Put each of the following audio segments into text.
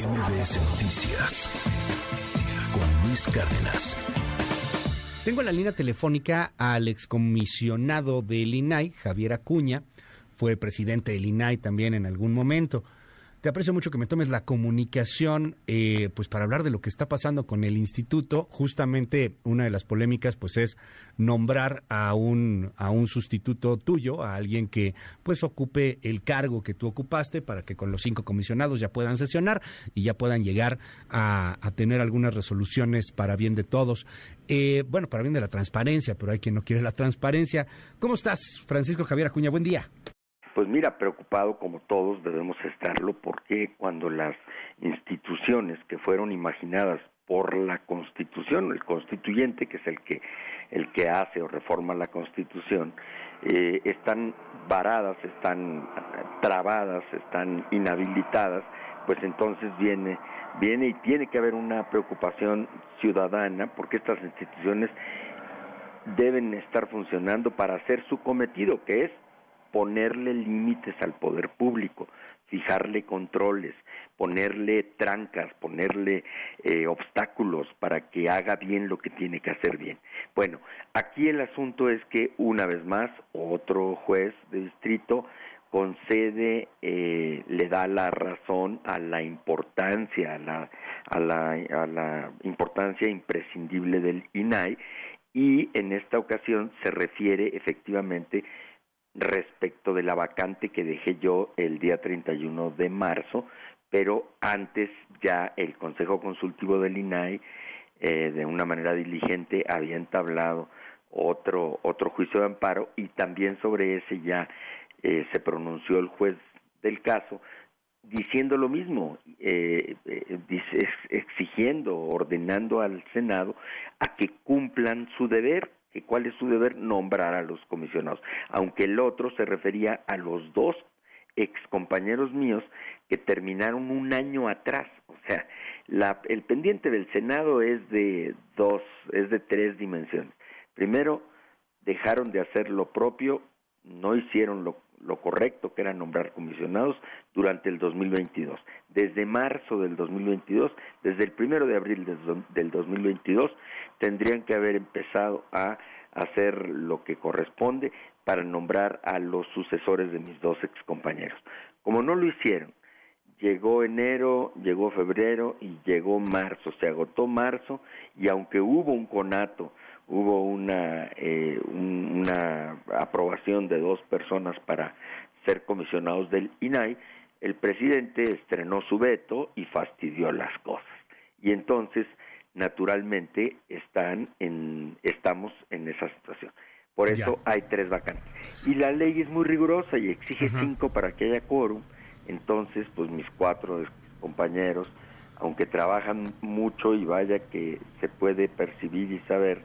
MBS Noticias con Luis Cárdenas. Tengo en la línea telefónica al excomisionado del INAI, Javier Acuña. Fue presidente del INAI también en algún momento. Te aprecio mucho que me tomes la comunicación, eh, pues para hablar de lo que está pasando con el instituto. Justamente una de las polémicas, pues es nombrar a un a un sustituto tuyo, a alguien que pues ocupe el cargo que tú ocupaste, para que con los cinco comisionados ya puedan sesionar y ya puedan llegar a, tener algunas resoluciones para bien de todos. Eh, bueno, para bien de la transparencia, pero hay quien no quiere la transparencia. ¿Cómo estás, Francisco Javier Acuña? Buen día. Pues mira, preocupado como todos debemos estarlo porque cuando las instituciones que fueron imaginadas por la Constitución, el constituyente, que es el que el que hace o reforma la Constitución, eh, están varadas, están trabadas, están inhabilitadas, pues entonces viene viene y tiene que haber una preocupación ciudadana porque estas instituciones deben estar funcionando para hacer su cometido, que es ponerle límites al poder público, fijarle controles, ponerle trancas, ponerle eh, obstáculos para que haga bien lo que tiene que hacer bien. Bueno, aquí el asunto es que una vez más otro juez de distrito concede, eh, le da la razón a la importancia, a la, a la, a la importancia imprescindible del INAI y en esta ocasión se refiere efectivamente respecto de la vacante que dejé yo el día 31 de marzo, pero antes ya el Consejo Consultivo del INAI eh, de una manera diligente había entablado otro otro juicio de amparo y también sobre ese ya eh, se pronunció el juez del caso diciendo lo mismo, eh, exigiendo, ordenando al Senado a que cumplan su deber que cuál es su deber nombrar a los comisionados, aunque el otro se refería a los dos ex compañeros míos que terminaron un año atrás, o sea, la, el pendiente del Senado es de dos, es de tres dimensiones. Primero, dejaron de hacer lo propio, no hicieron lo, lo correcto, que era nombrar comisionados, durante el 2022. Desde marzo del 2022, desde el primero de abril del 2022, tendrían que haber empezado a hacer lo que corresponde para nombrar a los sucesores de mis dos excompañeros. Como no lo hicieron, llegó enero, llegó febrero y llegó marzo, se agotó marzo y aunque hubo un conato, hubo una, eh, una aprobación de dos personas para ser comisionados del INAI, el presidente estrenó su veto y fastidió las cosas. Y entonces naturalmente están en, estamos en esa situación. Por eso hay tres vacantes. Y la ley es muy rigurosa y exige cinco para que haya quórum. Entonces, pues mis cuatro compañeros, aunque trabajan mucho y vaya que se puede percibir y saber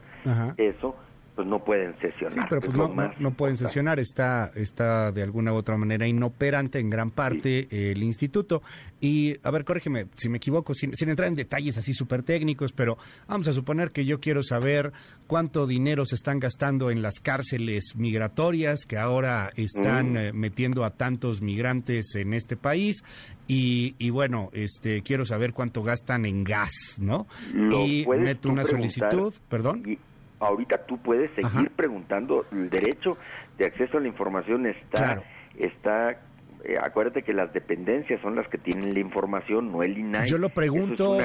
eso, pues no pueden sesionar. Sí, pero pues no, pueden sesionar, está, está de alguna u otra manera inoperante en gran parte el instituto. Y, a ver, corrígeme si me equivoco, sin, entrar en detalles así súper técnicos, pero vamos a suponer que yo quiero saber cuánto dinero se están gastando en las cárceles migratorias que ahora están mm. eh, metiendo a tantos migrantes en este país. Y, y, bueno, este quiero saber cuánto gastan en gas, ¿no? y meto una solicitud, perdón ahorita tú puedes seguir preguntando, el derecho de acceso a la información está, está eh, acuérdate que las dependencias son las que tienen la información, no el INAI. Yo lo pregunto,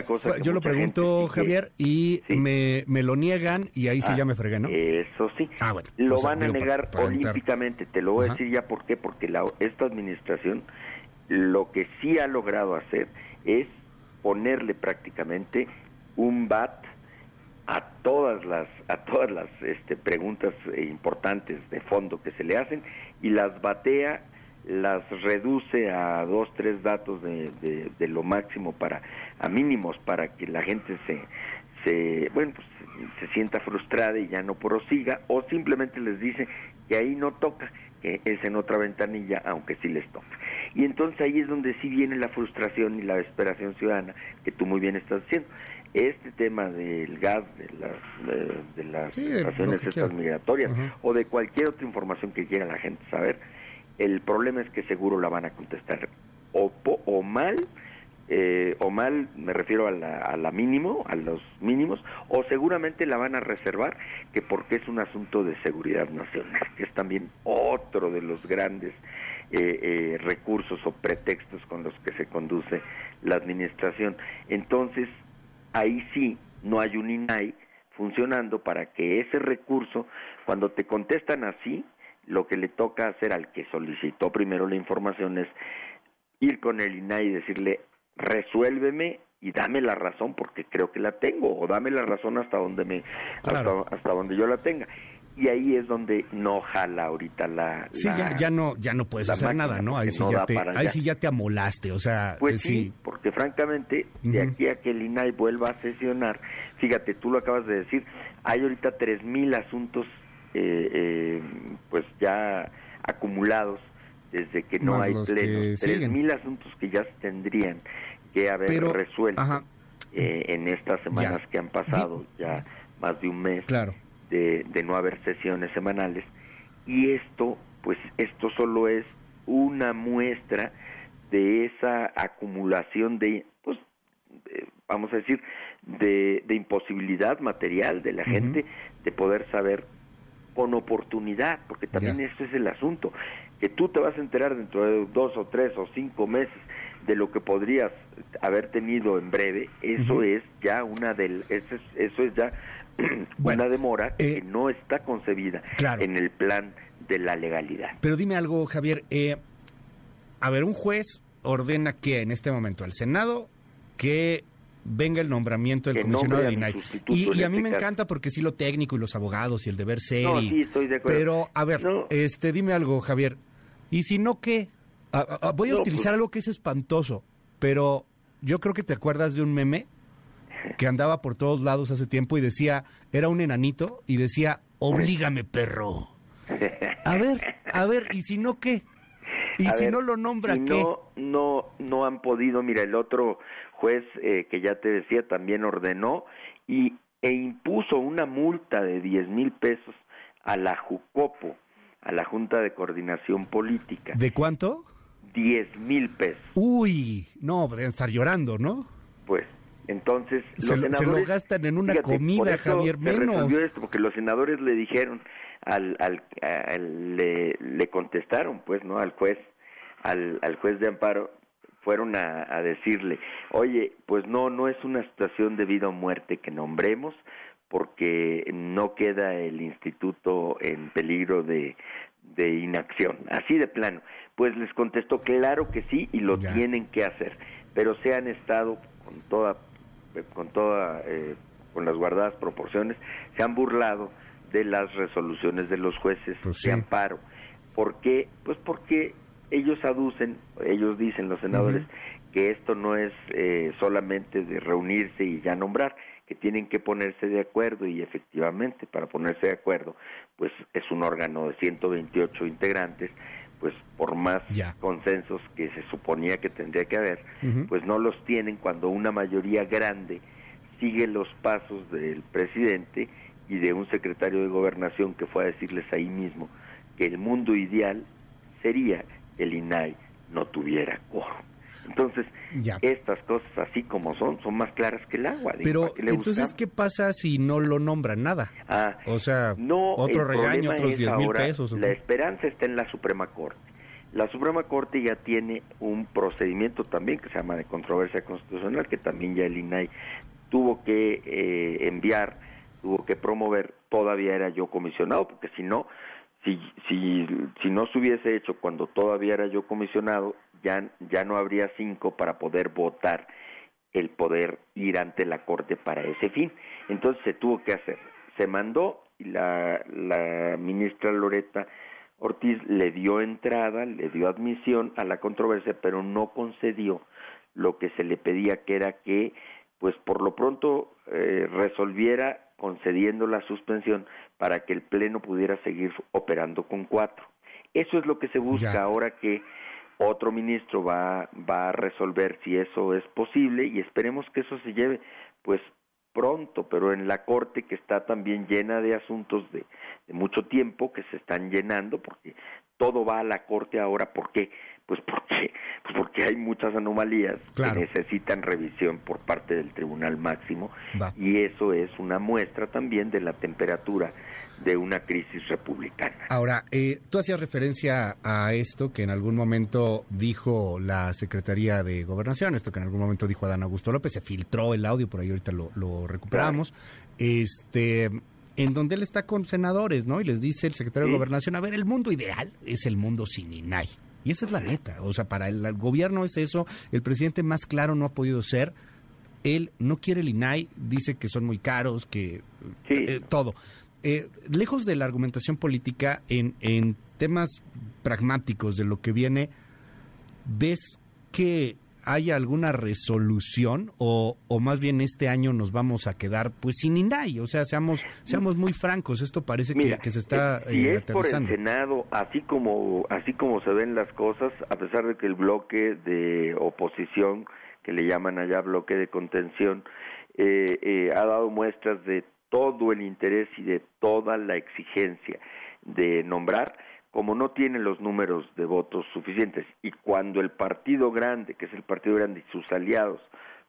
yo lo pregunto, Javier, y me, me, lo niegan y ahí sí ah, ya me fregué, ¿no? Eso sí. Ah, bueno, lo van a negar olímpicamente, te lo voy a decir ya por qué, porque la, esta administración lo que sí ha logrado hacer es ponerle prácticamente un VAT a todas las a todas las este, preguntas importantes de fondo que se le hacen y las batea las reduce a dos tres datos de, de, lo máximo para a mínimos para que la gente se se bueno pues, se sienta frustrada y ya no prosiga o simplemente les dice que ahí no toca que es en otra ventanilla aunque sí les toca. Y entonces ahí es donde sí viene la frustración y la desesperación ciudadana que tú muy bien estás diciendo este tema del gas, de las, de, las situaciones migratorias o de cualquier otra información que quiera la gente saber, el problema es que seguro la van a contestar o, o mal eh, o mal, me refiero a la, a la mínimo, a los mínimos, o seguramente la van a reservar, que porque es un asunto de seguridad nacional, que es también otro de los grandes eh, eh, recursos o pretextos con los que se conduce la administración. Entonces, ahí sí no hay un INAI funcionando para que ese recurso, cuando te contestan así, lo que le toca hacer al que solicitó primero la información es ir con el INAI y decirle, resuélveme y dame la razón porque creo que la tengo o dame la razón hasta donde me hasta, hasta donde yo la tenga y ahí es donde no jala ahorita la sí ya, ya no ya no puedes hacer nada no ahí sí ya te ahí sí ya te amolaste o sea pues eh, sí, porque francamente de aquí a que el INAI vuelva a sesionar fíjate tú lo acabas de decir hay ahorita tres mil asuntos eh, eh, pues ya acumulados desde que no hay plenos. tres mil asuntos que ya se tendrían que haber resuelto en estas semanas que han pasado ya más de un mes. Claro de, no haber sesiones semanales y esto pues esto solo es una muestra de esa acumulación de pues vamos a decir de, imposibilidad material de la gente de poder saber con oportunidad porque también eso es el asunto que tú te vas a enterar dentro de dos o tres o cinco meses de lo que podrías haber tenido en breve eso es ya una del eso es, eso es ya una demora que eh, no está concebida en el plan de la legalidad. Pero dime algo, Javier. Eh, a ver, un juez ordena que en este momento al Senado que venga el nombramiento del comisionado de INAI. Y, a mí me encanta porque sí lo técnico y los abogados y el deber ser. No, sí, estoy de acuerdo. Pero, a ver, este, dime algo, Javier. ¿Y si no qué? voy a utilizar pues algo que es espantoso, pero yo creo que te acuerdas de un meme que andaba por todos lados hace tiempo y decía, era un enanito y decía, oblígame perro. A ver, a ver, ¿y si no qué? ¿Y si no lo nombra qué? No, no, no han podido, mira, el otro juez eh, que ya te decía también ordenó y, e impuso una multa de 10 mil pesos a la JUCOPO, a la Junta de Coordinación Política. ¿De cuánto? 10 mil pesos. Uy, no, deben estar llorando, ¿no? Pues entonces, los se, senadores, se lo gastan en una comida, Javier, menos. Esto porque los senadores le dijeron, al, al, le, le, contestaron, pues, ¿no? Al juez, al, al juez de amparo, fueron a, a, decirle, oye, pues no, no es una situación de vida o muerte que nombremos, porque no queda el instituto en peligro de, de inacción, así de plano. Pues les contestó, claro que sí, y lo tienen que hacer, pero se han estado con toda con toda eh, con las guardadas proporciones se han burlado de las resoluciones de los jueces pues de amparo. ¿por qué? pues porque ellos aducen ellos dicen los senadores que esto no es eh, solamente de reunirse y ya nombrar que tienen que ponerse de acuerdo y efectivamente para ponerse de acuerdo pues es un órgano de 128 integrantes pues por más consensos que se suponía que tendría que haber, pues no los tienen cuando una mayoría grande sigue los pasos del presidente y de un secretario de gobernación que fue a decirles ahí mismo que el mundo ideal sería que el INAI no tuviera coro. Entonces, estas cosas así como son, son más claras que el agua. Pero, entonces, ¿qué pasa si no lo nombran nada? Ah, o sea, otro regaño, otros 10 mil pesos. La esperanza está en la Suprema Corte. La Suprema Corte ya tiene un procedimiento también que se llama de controversia constitucional, que también ya el INAI tuvo que eh, enviar, tuvo que promover, todavía era yo comisionado, porque si no, si, si, si no se hubiese hecho cuando todavía era yo comisionado, ya, ya no habría cinco para poder votar el poder ir ante la Corte para ese fin. Entonces se tuvo que hacer. Se mandó y la, la ministra Loreta Ortiz le dio entrada, le dio admisión a la controversia, pero no concedió lo que se le pedía, que era que, pues por lo pronto, eh, resolviera concediendo la suspensión para que el Pleno pudiera seguir operando con cuatro. Eso es lo que se busca ahora que otro ministro va, va a resolver si eso es posible y esperemos que eso se lleve pues pronto, pero en la Corte que está también llena de asuntos de, de mucho tiempo que se están llenando porque todo va a la Corte ahora, ¿por qué? pues porque pues porque hay muchas anomalías que necesitan revisión por parte del Tribunal Máximo y eso es una muestra también de la temperatura de una crisis republicana. Ahora, eh, tú hacías referencia a esto que en algún momento dijo la Secretaría de Gobernación, esto que en algún momento dijo Adán Augusto López, se filtró el audio, por ahí ahorita lo, recuperamos, este en donde él está con senadores, ¿no? Y les dice el secretario de Gobernación, a ver, el mundo ideal es el mundo sin INAI. Y esa es la neta, o sea, para el, gobierno es eso, el presidente más claro no ha podido ser, él no quiere el INAI, dice que son muy caros, que eh, todo. Eh, lejos de la argumentación política, en, en temas pragmáticos de lo que viene, ¿ves que haya alguna resolución o, o, más bien este año nos vamos a quedar pues sin INAI? O sea, seamos seamos muy francos, esto parece que, se está si eh, es por el Senado, así como así como se ven las cosas, a pesar de que el bloque de oposición que le llaman allá bloque de contención eh, ha dado muestras de todo el interés y de toda la exigencia de nombrar, como no tiene los números de votos suficientes y cuando el partido grande, que es el partido grande y sus aliados,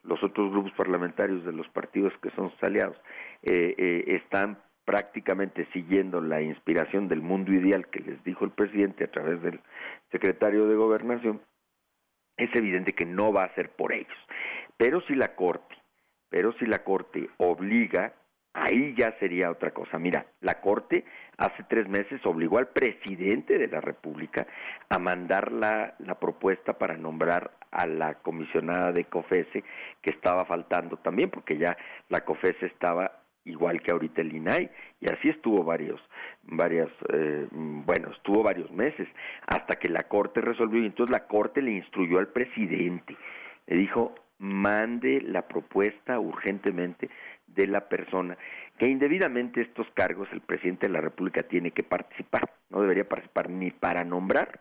los otros grupos parlamentarios de los partidos que son sus aliados, eh, eh, están prácticamente siguiendo la inspiración del mundo ideal que les dijo el presidente a través del secretario de gobernación, es evidente que no va a ser por ellos. Pero si la Corte, pero si la Corte obliga ahí ya sería otra cosa. Mira, la Corte hace tres meses obligó al presidente de la República a mandar la, la propuesta para nombrar a la comisionada de COFESE que estaba faltando también, porque ya la COFESE estaba igual que ahorita el INAI, y así estuvo varios, varias, eh, bueno, estuvo varios meses, hasta que la Corte resolvió, y entonces la Corte le instruyó al presidente, le dijo, mande la propuesta urgentemente de la persona, que indebidamente estos cargos el presidente de la República tiene que participar, no debería participar ni para nombrar,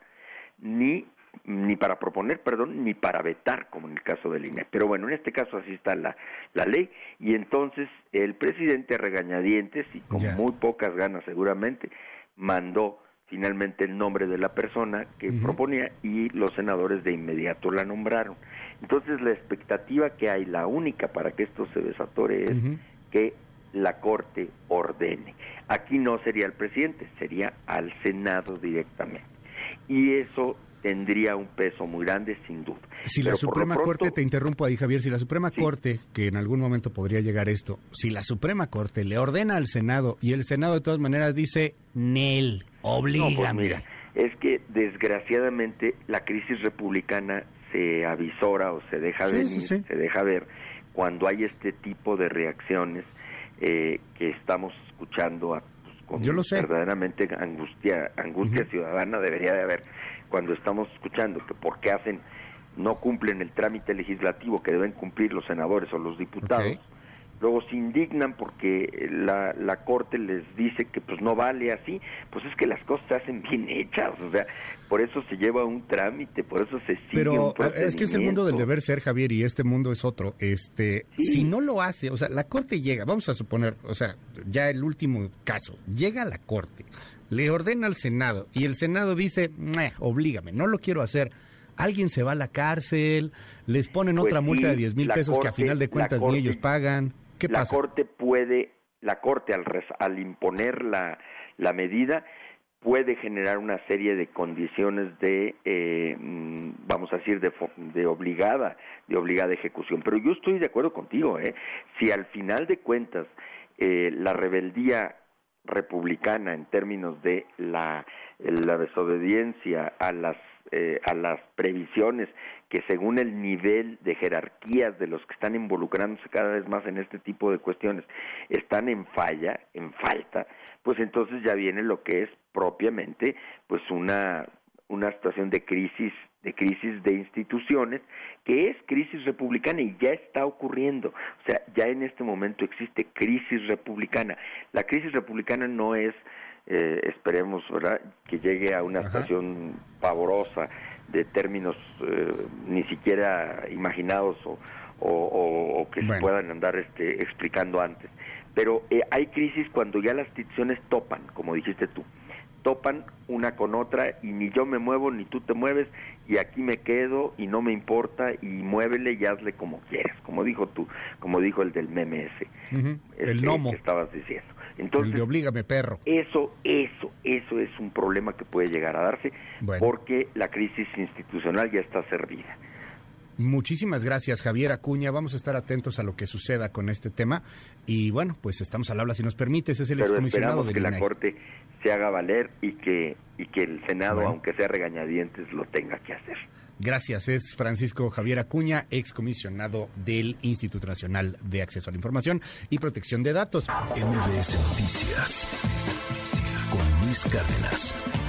ni ni para proponer, perdón, ni para vetar, como en el caso del INE. Pero bueno, en este caso así está la, la ley, y entonces el presidente regañadientes, y con muy pocas ganas seguramente, mandó finalmente el nombre de la persona que proponía y los senadores de inmediato la nombraron. Entonces la expectativa que hay, la única para que esto se desatore es que la Corte ordene. Aquí no sería el presidente, sería al Senado directamente. Y eso tendría un peso muy grande, sin duda. Si la Suprema Corte, te interrumpo ahí, Javier, si la Suprema Corte, que en algún momento podría llegar esto, si la Suprema Corte le ordena al Senado y el Senado de todas maneras dice, Nel, obliga. No, pues mira, es que desgraciadamente la crisis republicana se avisora o se deja venir, se deja ver cuando hay este tipo de reacciones eh, que estamos escuchando a, pues, con verdaderamente angustia angustia ciudadana debería de haber cuando estamos escuchando que por qué hacen no cumplen el trámite legislativo que deben cumplir los senadores o los diputados luego se indignan porque la, la corte les dice que pues no vale así, pues es que las cosas se hacen bien hechas, o sea, por eso se lleva un trámite, por eso se sigue Pero es que es el mundo del deber ser, Javier, y este mundo es otro. Este, si no lo hace, o sea, la corte llega, vamos a suponer, o sea, ya el último caso, llega a la corte, le ordena al Senado y el Senado dice, oblígame, no lo quiero hacer alguien se va a la cárcel, les ponen pues otra multa de 10 mil pesos que a final de cuentas ni ellos pagan la Corte puede, la Corte al, al imponer la, la medida, puede generar una serie de condiciones de, eh, mm, vamos a decir, de, de, obligada, de obligada ejecución. Pero yo estoy de acuerdo contigo, ¿eh? Si al final de cuentas eh, la rebeldía republicana en términos de la, la desobediencia a las eh, a las previsiones que según el nivel de jerarquías de los que están involucrándose cada vez más en este tipo de cuestiones están en falla, en falta, pues entonces ya viene lo que es propiamente pues una una situación de crisis de crisis de instituciones que es crisis republicana y ya está ocurriendo. O sea, ya en este momento existe crisis republicana. La crisis republicana no es eh, esperemos ¿verdad? que llegue a una situación pavorosa de términos eh, ni siquiera imaginados o, o, que se puedan andar este, explicando antes. Pero eh, hay crisis cuando ya las instituciones topan, como dijiste tú, topan una con otra y ni yo me muevo ni tú te mueves y aquí me quedo y no me importa y muévele y hazle como quieras, como dijo tú, como dijo el del meme ese, el este, gnomo. que estabas diciendo. El Entonces, de oblígame, perro. eso, eso, eso es un problema que puede llegar a darse Bueno. porque la crisis institucional ya está servida. Muchísimas gracias, Javier Acuña. Vamos a estar atentos a lo que suceda con este tema. Y bueno, pues estamos al habla, si nos permites. Es el Pero excomisionado del que la. Corte se haga valer y que, y que el Senado, Bueno. aunque sea regañadientes, lo tenga que hacer. Gracias, es Francisco Javier Acuña, excomisionado del Instituto Nacional de Acceso a la Información y Protección de Datos. MBS Noticias con Luis Cárdenas.